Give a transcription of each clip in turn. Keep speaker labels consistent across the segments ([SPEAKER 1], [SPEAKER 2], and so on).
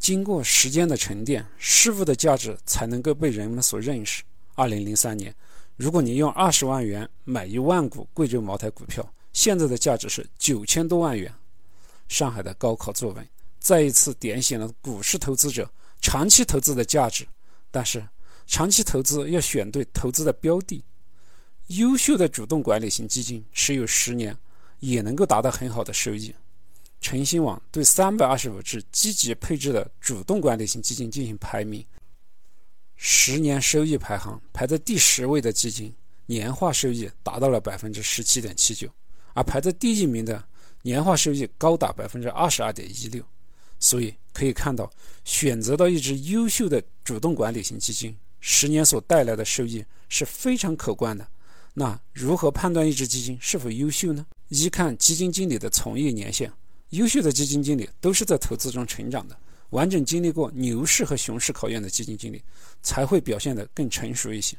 [SPEAKER 1] 经过时间的沉淀，事物的价值才能够被人们所认识。二零零三年，如果你用二十万元买一万股贵州茅台股票，现在的价值是九千多万元。上海的高考作文再一次点醒了股市投资者长期投资的价值。但是，长期投资要选对投资的标的。优秀的主动管理型基金持有十年，也能够达到很好的收益。诚信网对三百二十五只积极配置的主动管理型基金进行排名，十年收益排行排在第十位的基金，年化收益达到了百分之十七点七九，而排在第一名的年化收益高达百分之二十二点一六。所以可以看到，选择到一只优秀的主动管理型基金，十年所带来的收益是非常可观的。那如何判断一只基金是否优秀呢？一看基金经理的从业年限。优秀的基金经理都是在投资中成长的，完整经历过牛市和熊市考验的基金经理才会表现得更成熟一些。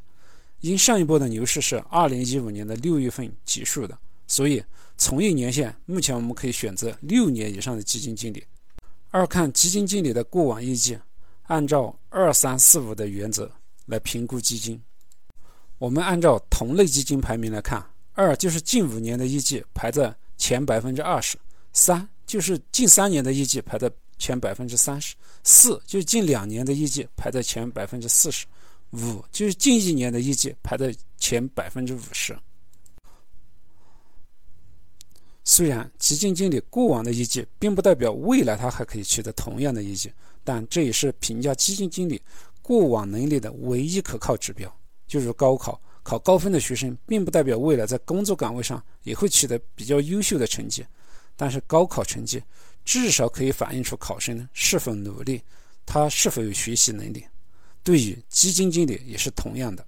[SPEAKER 1] 因上一波的牛市是二零一五年的六月份结束的，所以从业年限目前我们可以选择六年以上的基金经理。二看基金经理的过往业绩，按照二三四五的原则来评估基金。我们按照同类基金排名来看，二就是近五年的业绩排在前百分之二十三。就是近三年的业绩排在前百分之三十四，就是近两年的业绩排在前百分之四十五，就是近一年的业绩排在前百分之五十。虽然基金经理过往的业绩并不代表未来他还可以取得同样的业绩，但这也是评价基金经理过往能力的唯一可靠指标。就如高考考高分的学生，并不代表未来在工作岗位上也会取得比较优秀的成绩。但是高考成绩至少可以反映出考生是否努力，他是否有学习能力。对于基金经理也是同样的。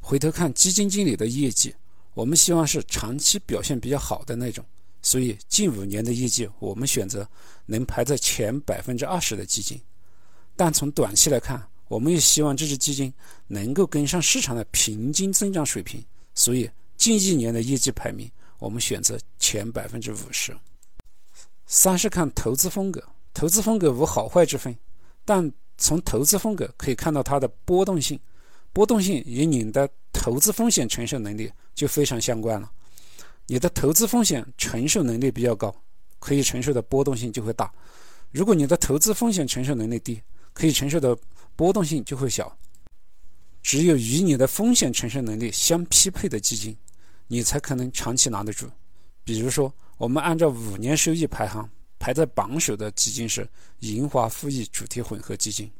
[SPEAKER 1] 回头看基金经理的业绩，我们希望是长期表现比较好的那种。所以近五年的业绩，我们选择能排在前百分之二十的基金。但从短期来看，我们也希望这支基金能够跟上市场的平均增长水平。所以近一年的业绩排名。我们选择前百分之五十。三是看投资风格，投资风格无好坏之分，但从投资风格可以看到它的波动性，波动性与你的投资风险承受能力就非常相关了。你的投资风险承受能力比较高，可以承受的波动性就会大；如果你的投资风险承受能力低，可以承受的波动性就会小。只有与你的风险承受能力相匹配的基金。你才可能长期拿得住。比如说，我们按照五年收益排行排在榜首的基金是银华富益主题混合基金。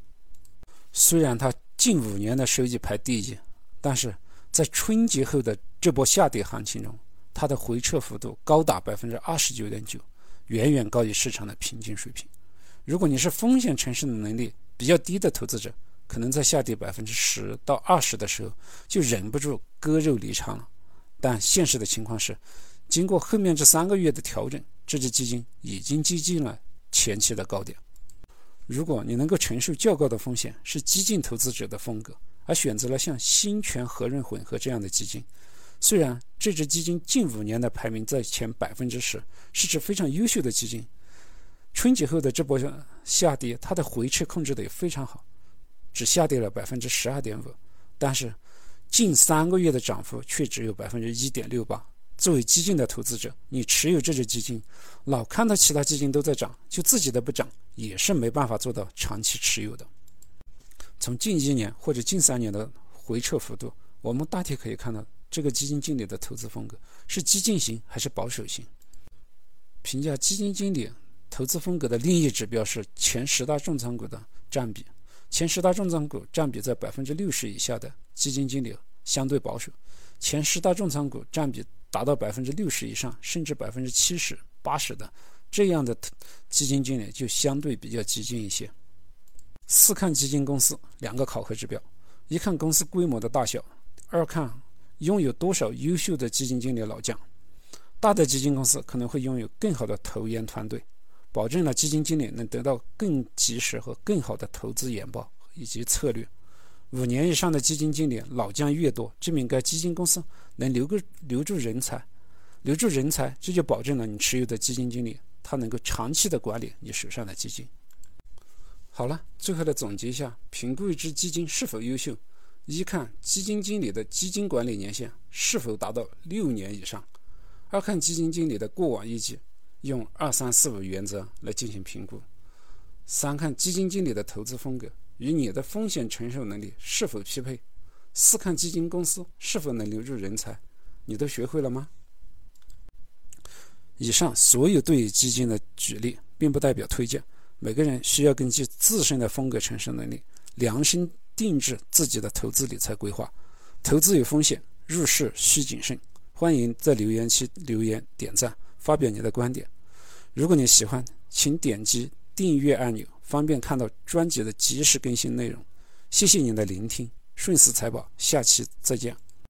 [SPEAKER 1] 虽然它近五年的收益排第一，但是在春节后的这波下跌行情中，它的回撤幅度高达百分之二十九点九，远远高于市场的平均水平。如果你是风险承受能力比较低的投资者，可能在下跌百分之十到二十的时候，就忍不住割肉离场了。但现实的情况是，经过后面这三个月的调整，这只基金已经接近了前期的高点。如果你能够承受较高的风险，是激进投资者的风格，而选择了像新权和润混合这样的基金，虽然这只基金近五年的排名在前百分之十，是指非常优秀的基金。春节后的这波下跌，它的回撤控制的也非常好，只下跌了百分之十二点五，但是。近三个月的涨幅却只有百分之一点六八。作为激进的投资者，你持有这只基金，老看到其他基金都在涨，就自己的不涨，也是没办法做到长期持有的。从近一年或者近三年的回撤幅度，我们大体可以看到这个基金经理的投资风格是激进型还是保守型。评价基金经理投资风格的另一指标是前十大重仓股的占比。前十大重仓股占比在百分之六十以下的基金经理相对保守，前十大重仓股占比达到百分之六十以上，甚至百分之七十八十的这样的基金经理就相对比较激进一些。四看基金公司两个考核指标：一看公司规模的大小，二看拥有多少优秀的基金经理老将。大的基金公司可能会拥有更好的投研团队。保证了基金经理能得到更及时和更好的投资研报以及策略。五年以上的基金经理老将越多，证明该基金公司能留个留住人才，留住人才，这就保证了你持有的基金经理他能够长期的管理你手上的基金。好了，最后的总结一下：评估一只基金是否优秀，一看基金经理的基金管理年限是否达到六年以上；二看基金经理的过往业绩，用二三四五原则来进行评估；三看基金经理的投资风格与你的风险承受能力是否匹配；四看基金公司是否能留住人才。你都学会了吗？以上所有对于基金的举例，并不代表推荐。每个人需要根据自身的风格承受能力，量身定制自己的投资理财规划。投资有风险，入市需谨慎。欢迎在留言区留言点赞，发表你的观点。如果你喜欢，请点击订阅按钮，方便看到专辑的及时更新内容。谢谢您的聆听，顺思财宝，下期再见。